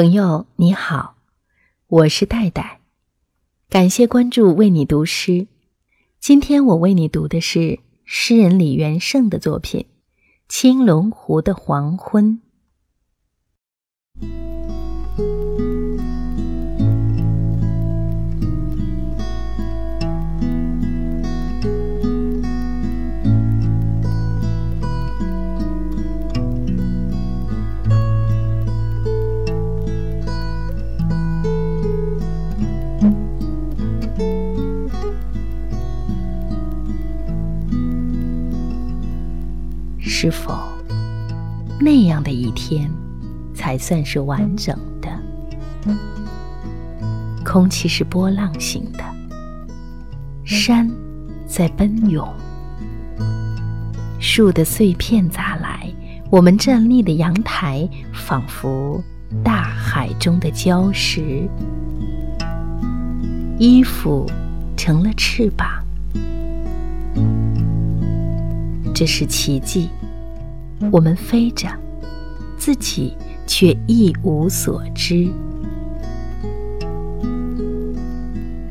朋友你好，我是戴戴，感谢关注，为你读诗。今天我为你读的是诗人李元盛的作品《青龙湖的黄昏》。是否那样的一天才算是完整的？空气是波浪形的，山在奔涌，树的碎片砸来，我们站立的阳台仿佛大海中的礁石，衣服成了翅膀，这是奇迹。我们飞着，自己却一无所知。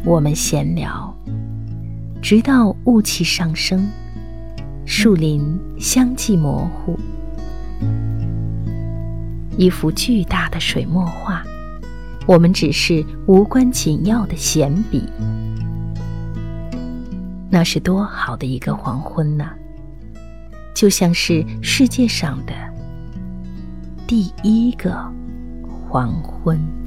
我们闲聊，直到雾气上升，树林相继模糊，一幅巨大的水墨画，我们只是无关紧要的闲笔。那是多好的一个黄昏呐！就像是世界上的第一个黄昏。